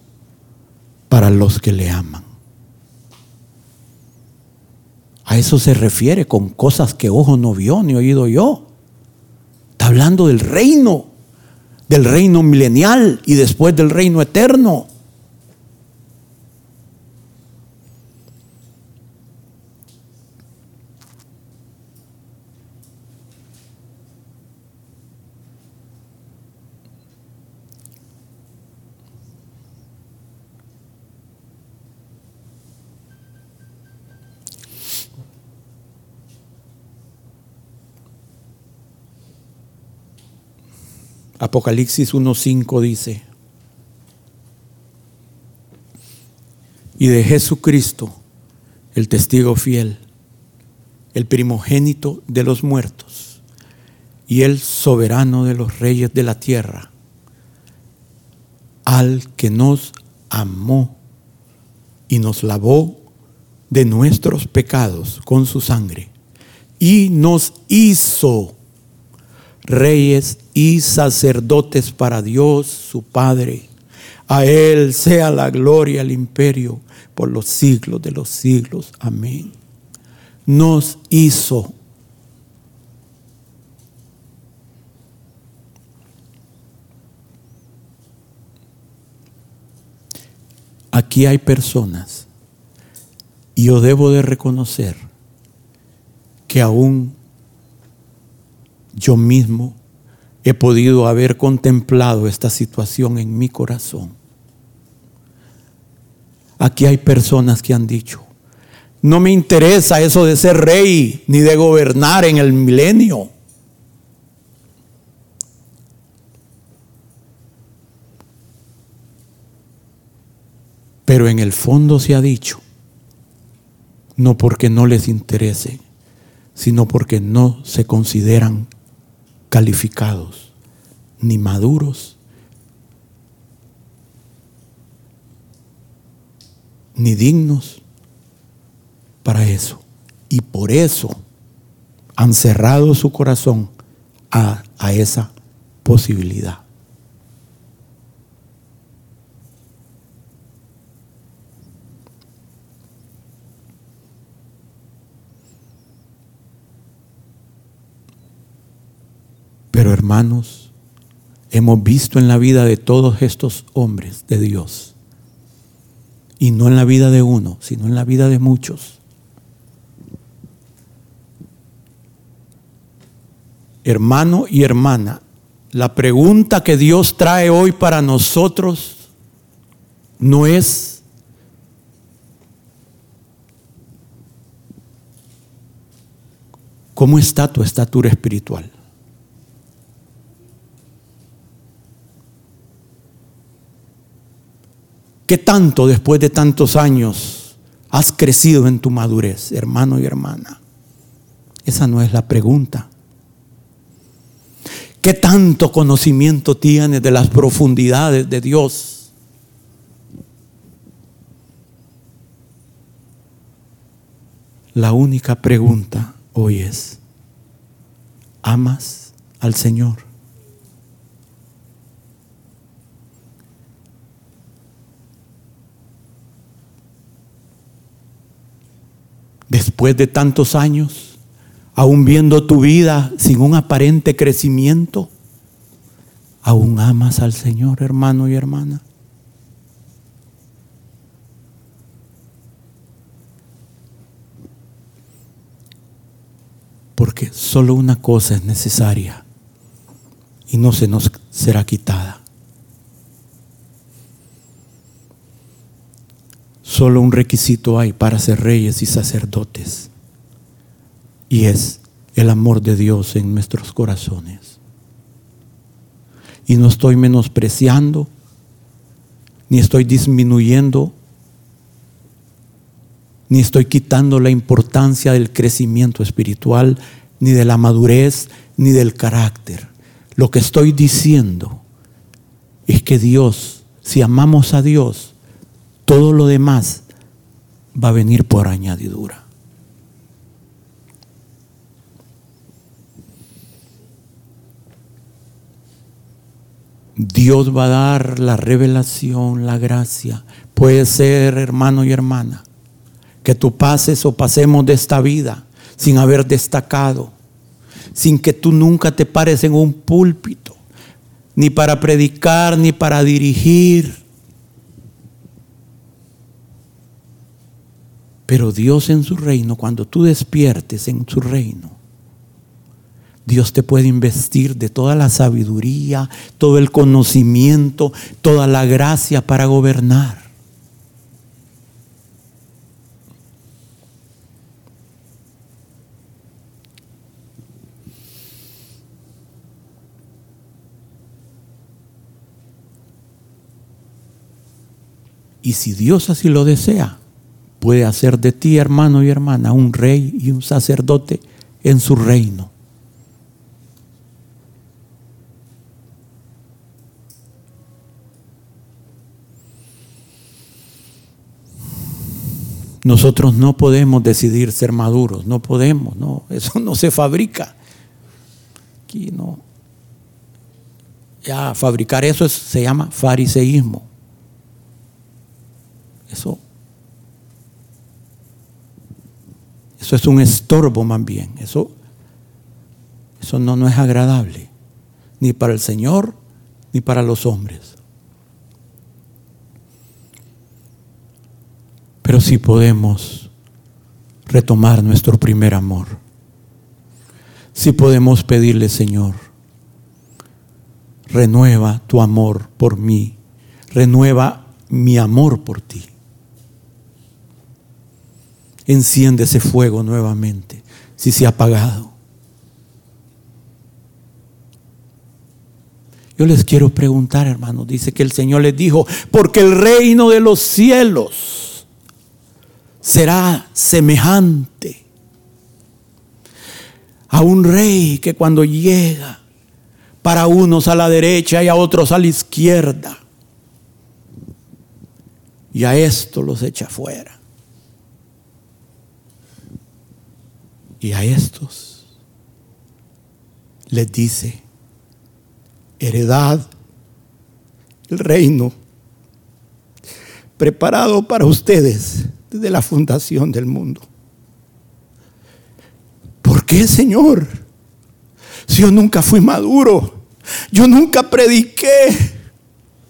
para los que le aman. A eso se refiere con cosas que ojo no vio ni oído yo. Está hablando del reino, del reino milenial y después del reino eterno. Apocalipsis 1.5 dice, y de Jesucristo, el testigo fiel, el primogénito de los muertos y el soberano de los reyes de la tierra, al que nos amó y nos lavó de nuestros pecados con su sangre y nos hizo reyes y sacerdotes para Dios su Padre. A Él sea la gloria, el imperio por los siglos de los siglos. Amén. Nos hizo. Aquí hay personas y yo debo de reconocer que aún yo mismo he podido haber contemplado esta situación en mi corazón. Aquí hay personas que han dicho, no me interesa eso de ser rey ni de gobernar en el milenio. Pero en el fondo se ha dicho, no porque no les interese, sino porque no se consideran calificados, ni maduros, ni dignos para eso. Y por eso han cerrado su corazón a, esa posibilidad. Pero hermanos, hemos visto en la vida de todos estos hombres de Dios, y no en la vida de uno, sino en la vida de muchos, hermano y hermana, la pregunta que Dios trae hoy para nosotros no es ¿cómo está tu estatura espiritual? ¿Qué tanto después de tantos años has crecido en tu madurez, hermano y hermana? Esa no es la pregunta. ¿Qué tanto conocimiento tienes de las profundidades de Dios? La única pregunta hoy es, ¿amas al Señor? Después de tantos años, aún viendo tu vida sin un aparente crecimiento, aún amas al Señor, hermano y hermana. Porque solo una cosa es necesaria y no se nos será quitada. Solo un requisito hay para ser reyes y sacerdotes. Y es el amor de Dios en nuestros corazones. Y no estoy menospreciando, ni estoy disminuyendo, ni estoy quitando la importancia del crecimiento espiritual, ni de la madurez, ni del carácter. Lo que estoy diciendo es que Dios, si amamos a Dios, todo lo demás va a venir por añadidura. Dios va a dar la revelación, la gracia. Puede ser, hermano y hermana, que tú pases o pasemos de esta vida sin haber destacado, sin que tú nunca te pares en un púlpito, ni para predicar, ni para dirigir. Pero Dios en su reino, cuando tú despiertes en su reino, Dios te puede investir de toda la sabiduría, todo el conocimiento, toda la gracia para gobernar. Y si Dios así lo desea, puede hacer de ti, hermano y hermana, un rey y un sacerdote en su reino. Nosotros no podemos decidir ser maduros, no podemos, no, eso no se fabrica. Aquí no. Ya fabricar eso se llama fariseísmo. Eso Eso es un estorbo más bien. Eso, eso no, no es agradable. Ni para el Señor, ni para los hombres. Pero sí podemos retomar nuestro primer amor. Sí podemos pedirle, Señor, renueva tu amor por mí. Renueva mi amor por ti enciende ese fuego nuevamente si se ha apagado. Yo les quiero preguntar, hermanos, dice que el Señor les dijo, porque el reino de los cielos será semejante a un rey que cuando llega para unos a la derecha y a otros a la izquierda, y a esto los echa fuera. Y a estos les dice, heredad, el reino preparado para ustedes desde la fundación del mundo. ¿Por qué, Señor? Si yo nunca fui maduro, yo nunca prediqué,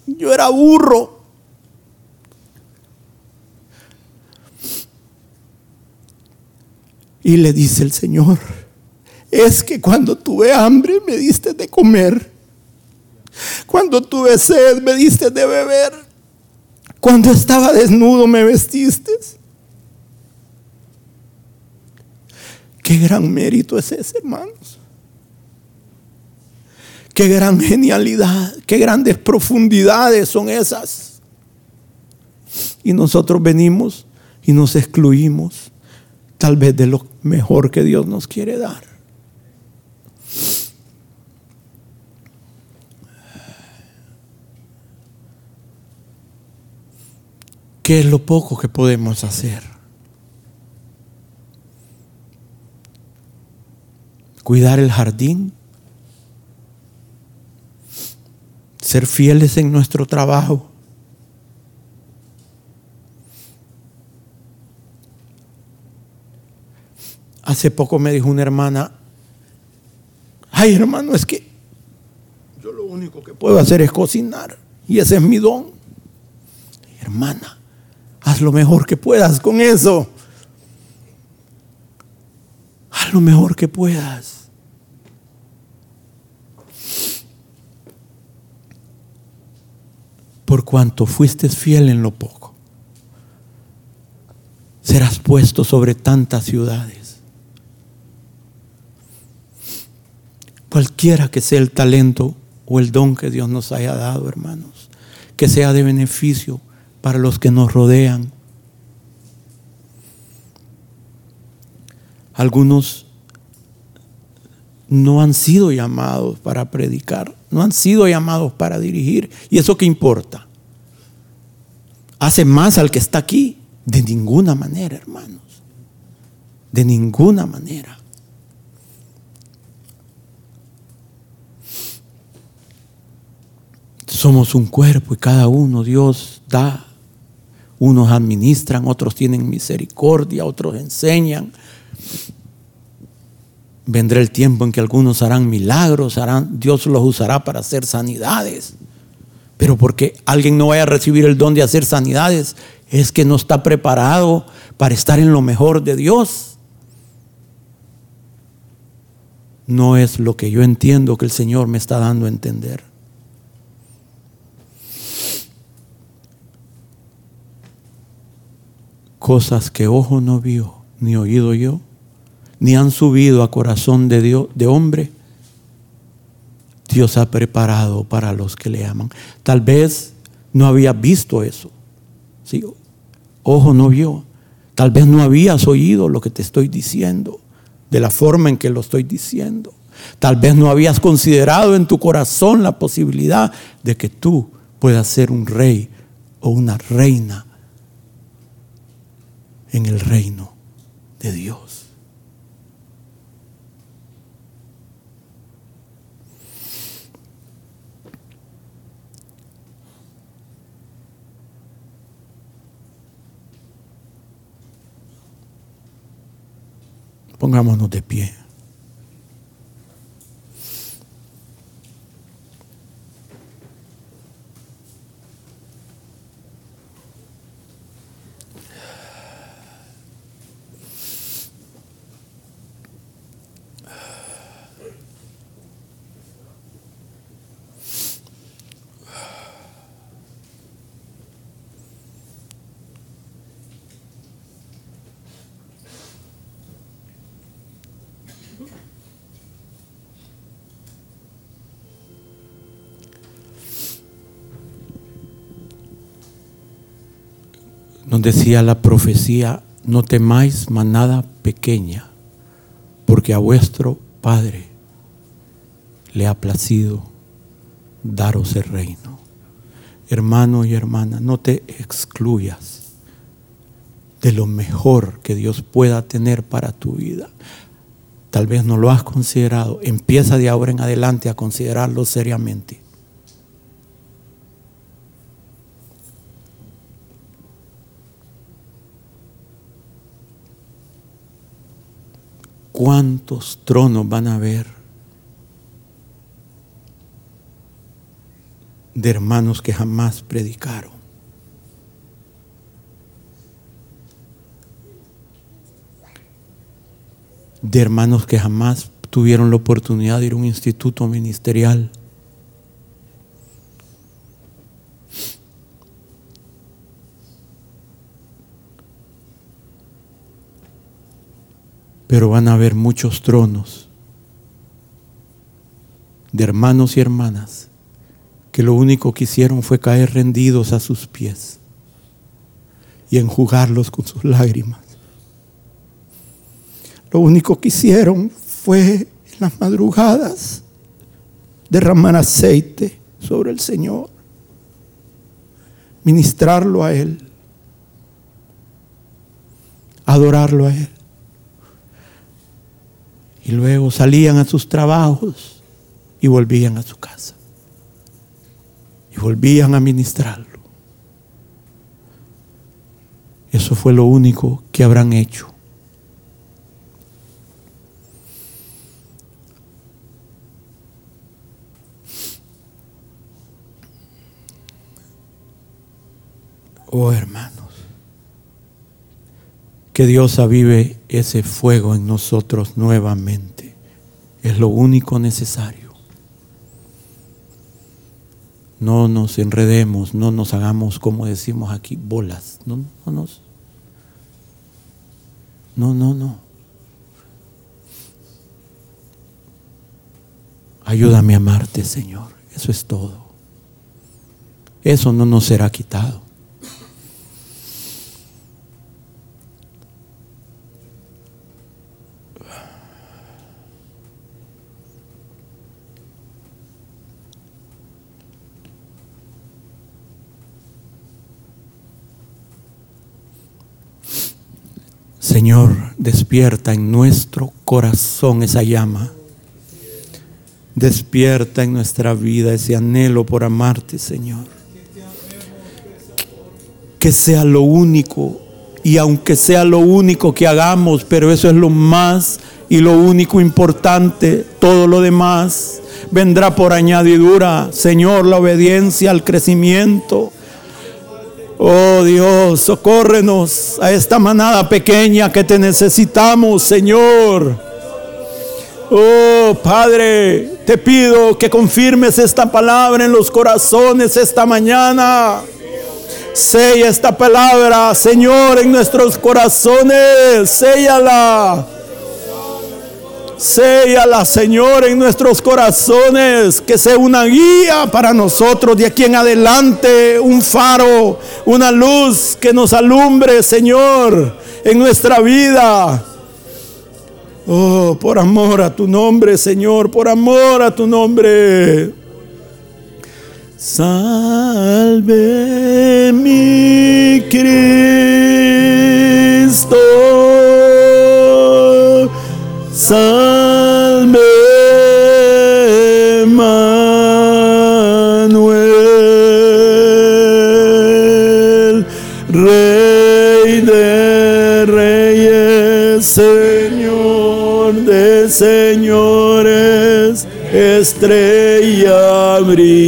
yo era burro. Y le dice el Señor, es que cuando tuve hambre me diste de comer. Cuando tuve sed me diste de beber. Cuando estaba desnudo me vestiste. Qué gran mérito es ese, hermanos. Qué gran genialidad, qué grandes profundidades son esas. Y nosotros venimos y nos excluimos tal vez de lo mejor que Dios nos quiere dar. ¿Qué es lo poco que podemos hacer? Cuidar el jardín, ser fieles en nuestro trabajo, Hace poco me dijo una hermana, ay hermano, es que yo lo único que puedo hacer es cocinar y ese es mi don. Hermana, haz lo mejor que puedas con eso. Haz lo mejor que puedas. Por cuanto fuiste fiel en lo poco, serás puesto sobre tantas ciudades. Cualquiera que sea el talento o el don que Dios nos haya dado, hermanos, que sea de beneficio para los que nos rodean. Algunos no han sido llamados para predicar, no han sido llamados para dirigir. ¿Y eso qué importa? ¿Hace más al que está aquí? De ninguna manera, hermanos. De ninguna manera. Somos un cuerpo y cada uno Dios da. Unos administran, otros tienen misericordia, otros enseñan, Vendrá el tiempo en que algunos harán milagros, harán, Dios los usará para hacer sanidades. Pero porque alguien no vaya a recibir el don de hacer sanidades, es que no está preparado para estar en lo mejor de Dios. No es lo que yo entiendo que el Señor me está dando a entender. Cosas que ojo no vio, ni oído yo ni han subido a corazón de Dios, de hombre, Dios ha preparado para los que le aman. Tal vez no habías visto eso. ¿sí? Ojo no vio. Tal vez no habías oído lo que te estoy diciendo, de la forma en que lo estoy diciendo. Tal vez no habías considerado en tu corazón la posibilidad de que tú puedas ser un rey o una reina en el reino de Dios. Pongámonos de pie. Nos decía la profecía, no temáis manada pequeña, porque a vuestro Padre le ha placido daros el reino. Hermano y hermana, no te excluyas de lo mejor que Dios pueda tener para tu vida. Tal vez no lo has considerado. Empieza de ahora en adelante a considerarlo seriamente. ¿Cuántos tronos van a haber de hermanos que jamás predicaron? De hermanos que jamás tuvieron la oportunidad de ir a un instituto ministerial. Pero van a haber muchos tronos de hermanos y hermanas que lo único que hicieron fue caer rendidos a sus pies y enjugarlos con sus lágrimas. Lo único que hicieron fue en las madrugadas derramar aceite sobre el Señor, ministrarlo a Él, adorarlo a Él y luego salían a sus trabajos y volvían a su casa. Y volvían a ministrarlo. Eso fue lo único que habrán hecho. Oh hermanos, que Dios avive ese fuego en nosotros nuevamente. Es lo único necesario. No nos enredemos, no nos hagamos, como decimos aquí, bolas. No, no, no. Ayúdame a amarte, Señor. Eso es todo. Eso no nos será quitado. Señor, despierta en nuestro corazón esa llama. Despierta en nuestra vida ese anhelo por amarte, Señor. Que sea lo único, y aunque sea lo único que hagamos, pero eso es lo más y lo único importante, todo lo demás vendrá por añadidura. Señor, la obediencia, el crecimiento Oh Dios, socórrenos a esta manada pequeña que te necesitamos, Señor. Oh Padre, te pido que confirmes esta palabra en los corazones esta mañana. Sella esta palabra, Señor, en nuestros corazones. Séllala. Séala, Señor, en nuestros corazones, que sea una guía para nosotros de aquí en adelante, un faro, una luz que nos alumbre, Señor, en nuestra vida. Oh, por amor a tu nombre, Señor, por amor a tu nombre. Salve mi Cristo. Salve Señor de Señores, estrella brillante.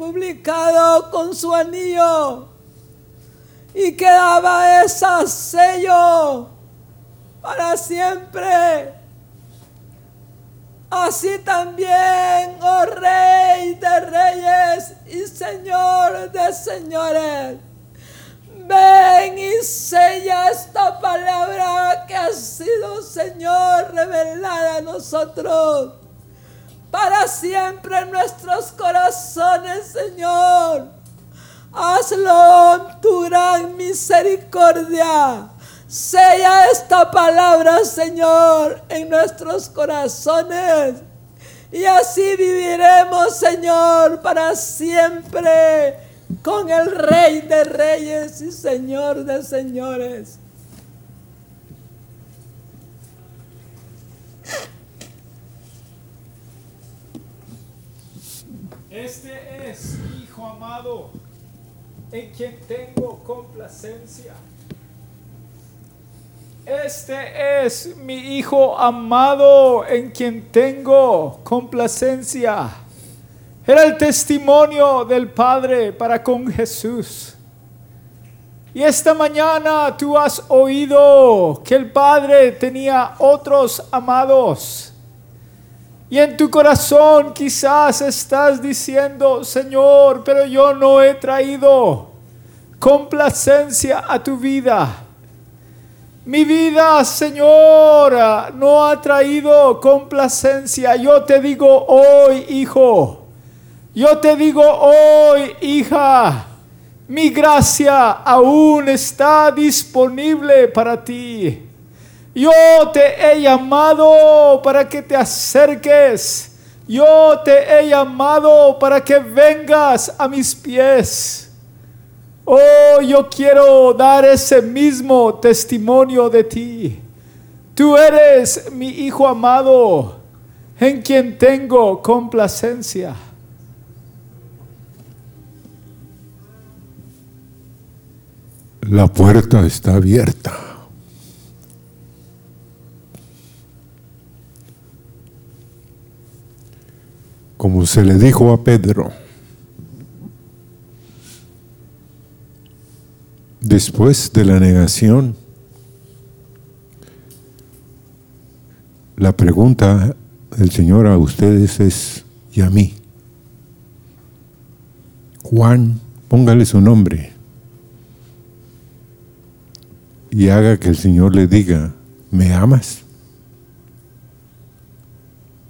Publicado con su anillo y quedaba ese sello para siempre. Así también, oh Rey de Reyes y Señor de Señores, Ven y sella esta palabra que ha sido, Señor, revelada a nosotros. Para siempre en nuestros corazones, Señor. Hazlo tu gran misericordia. Sella esta palabra, Señor, en nuestros corazones. Y así viviremos, Señor, para siempre con el Rey de Reyes y Señor de Señores. Este es mi Hijo amado, en quien tengo complacencia. Este es mi Hijo amado, en quien tengo complacencia. Era el testimonio del Padre para con Jesús. Y esta mañana tú has oído que el Padre tenía otros amados. Y en tu corazón quizás estás diciendo, Señor, pero yo no he traído complacencia a tu vida. Mi vida, Señor, no ha traído complacencia. Yo te digo hoy, hijo, yo te digo hoy, hija, mi gracia aún está disponible para ti. Yo te he llamado para que te acerques. Yo te he llamado para que vengas a mis pies. Oh, yo quiero dar ese mismo testimonio de ti. Tú eres mi hijo amado, en quien tengo complacencia. La puerta está abierta. Como se le dijo a Pedro, después de la negación, la pregunta del Señor a ustedes es, y a mí, Juan, póngale su nombre y haga que el Señor le diga, ¿me amas?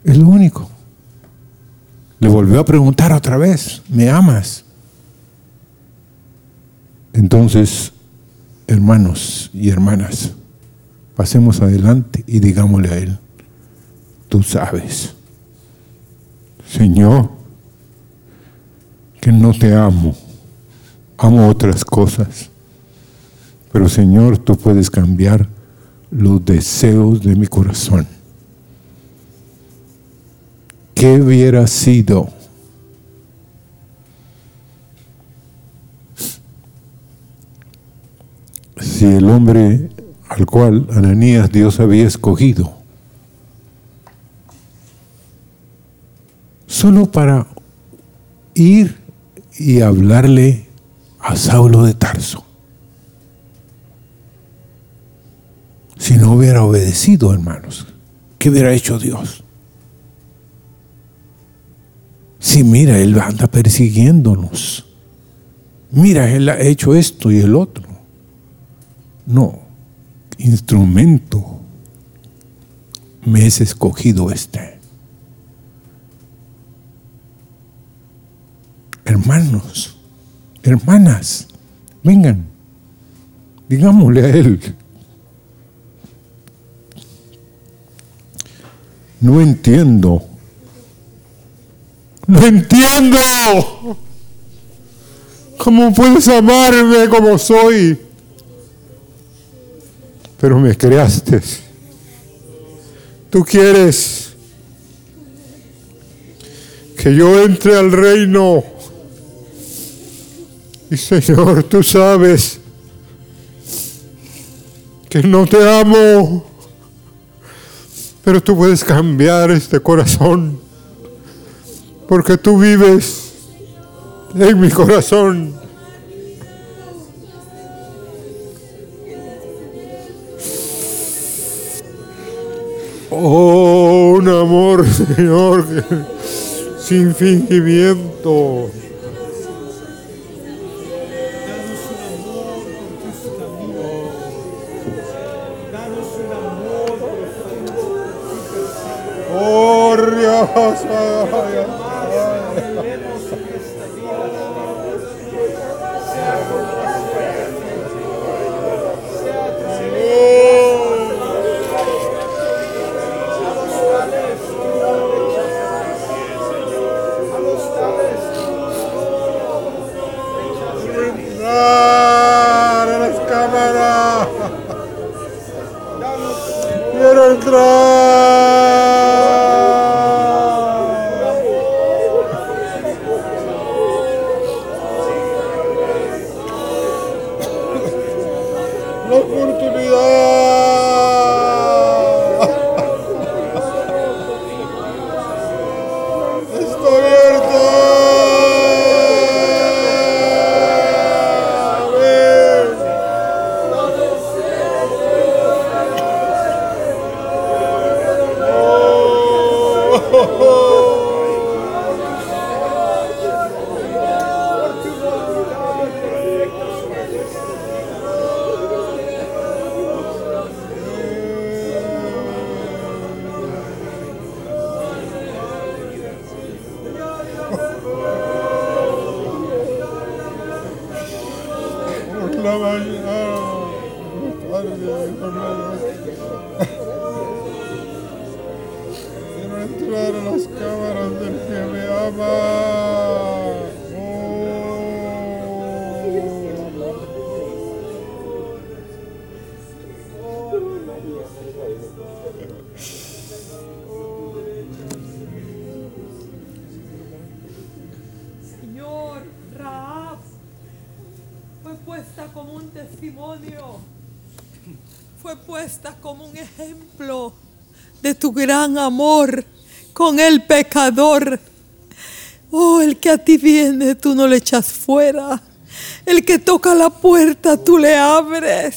Es lo único. Le volvió a preguntar otra vez, ¿me amas? Entonces, hermanos y hermanas, pasemos adelante y digámosle a Él, tú sabes, Señor, que no te amo, amo otras cosas pero Señor, tú puedes cambiar los deseos de mi corazón. ¿Qué hubiera sido? Si el hombre al cual Ananías Dios había escogido, solo para ir y hablarle a Saulo de Tarso. si no hubiera obedecido, hermanos? ¿Qué hubiera hecho Dios? Si mira, Él anda persiguiéndonos. Mira, Él ha hecho esto y el otro. No, instrumento me es escogido este. Hermanos, hermanas, vengan, digámosle a Él, No entiendo. No entiendo. ¿Cómo puedes amarme como soy? Pero me creaste. Tú quieres que yo entre al reino. Y Señor, tú sabes que no te amo. Pero tú puedes cambiar este corazón. Porque tú vives en mi corazón. Oh, un amor, Señor, sin fingimiento. Amor con el pecador. Oh, el que a ti viene, tú no le echas fuera. El que toca la puerta, tú le abres.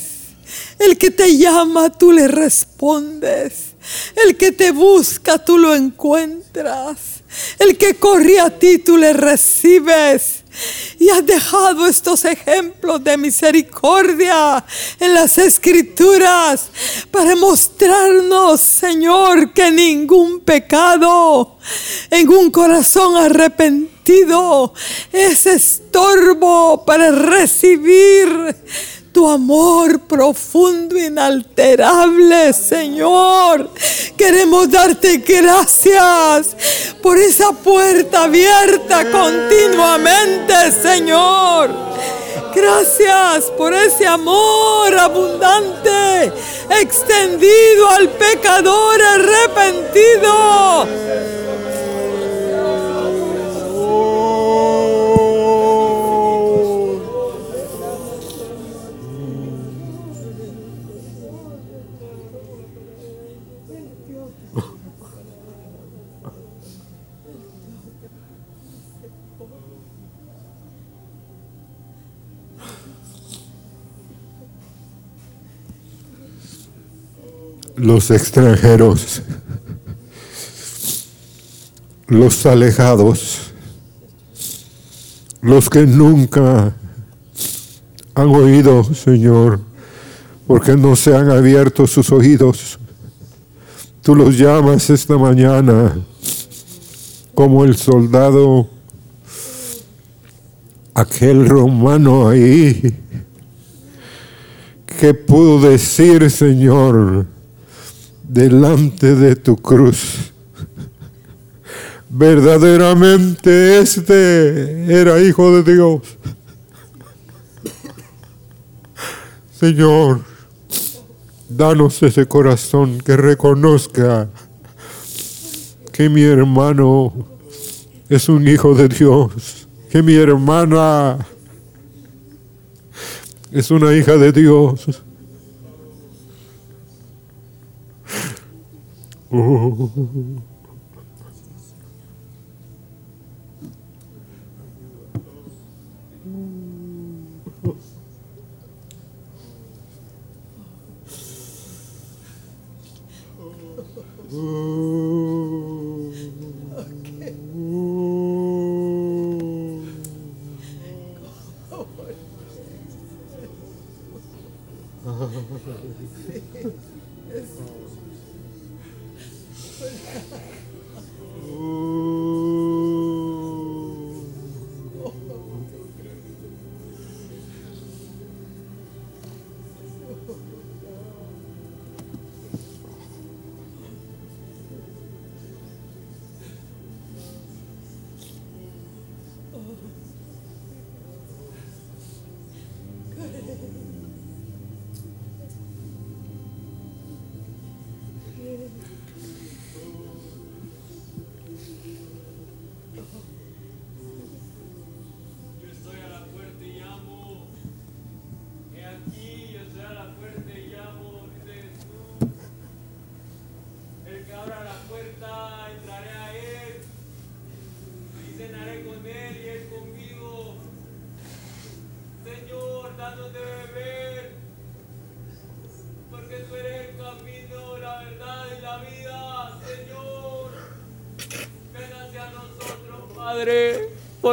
El que te llama, tú le respondes. El que te busca, tú lo encuentras. El que corre a ti, tú le recibes. Y has dejado estos ejemplos de misericordia en las escrituras para mostrarnos, Señor, que ningún pecado en un corazón arrepentido es estorbo para recibir tu amor profundo, inalterable, Señor. Queremos darte gracias por esa puerta abierta continuamente, Señor. Gracias por ese amor abundante extendido al pecador arrepentido. Los extranjeros, los alejados, los que nunca han oído, Señor, porque no se han abierto sus oídos. Tú los llamas esta mañana como el soldado, aquel romano ahí, que pudo decir, Señor, delante de tu cruz. Verdaderamente este era hijo de Dios. Señor, danos ese corazón que reconozca que mi hermano es un hijo de Dios, que mi hermana es una hija de Dios. Yo close.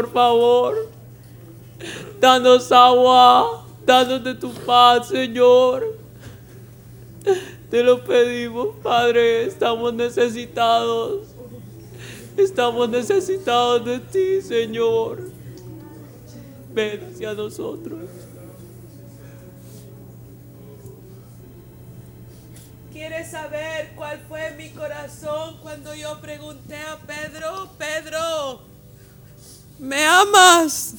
Por favor. Danos agua, danos de tu paz, Señor. Te lo pedimos, Padre, estamos necesitados. Estamos necesitados de ti, Señor. Ven hacia nosotros. ¿Quieres saber cuál fue mi corazón cuando yo pregunté a Pedro, Pedro, ¿me amas?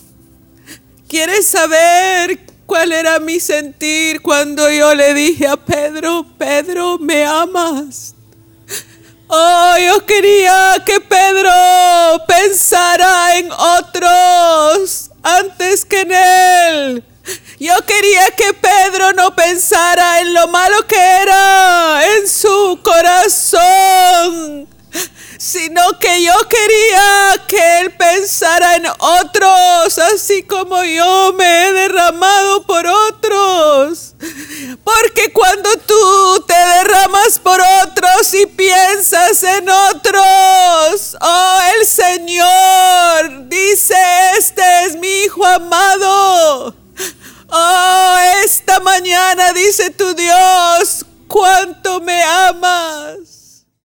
¿Quieres saber cuál era mi sentir cuando yo le dije a Pedro, Pedro, ¿me amas? Oh, yo quería que Pedro pensara en otros antes que en él. Yo quería que Pedro no pensara en lo malo que era en su corazón, sino que yo quería que Él pensara en otros, así como yo me he derramado por otros. Porque cuando tú te derramas por otros y piensas en otros, oh, el Señor dice, este es mi Hijo amado. Oh, esta mañana dice tu Dios, cuánto me amas.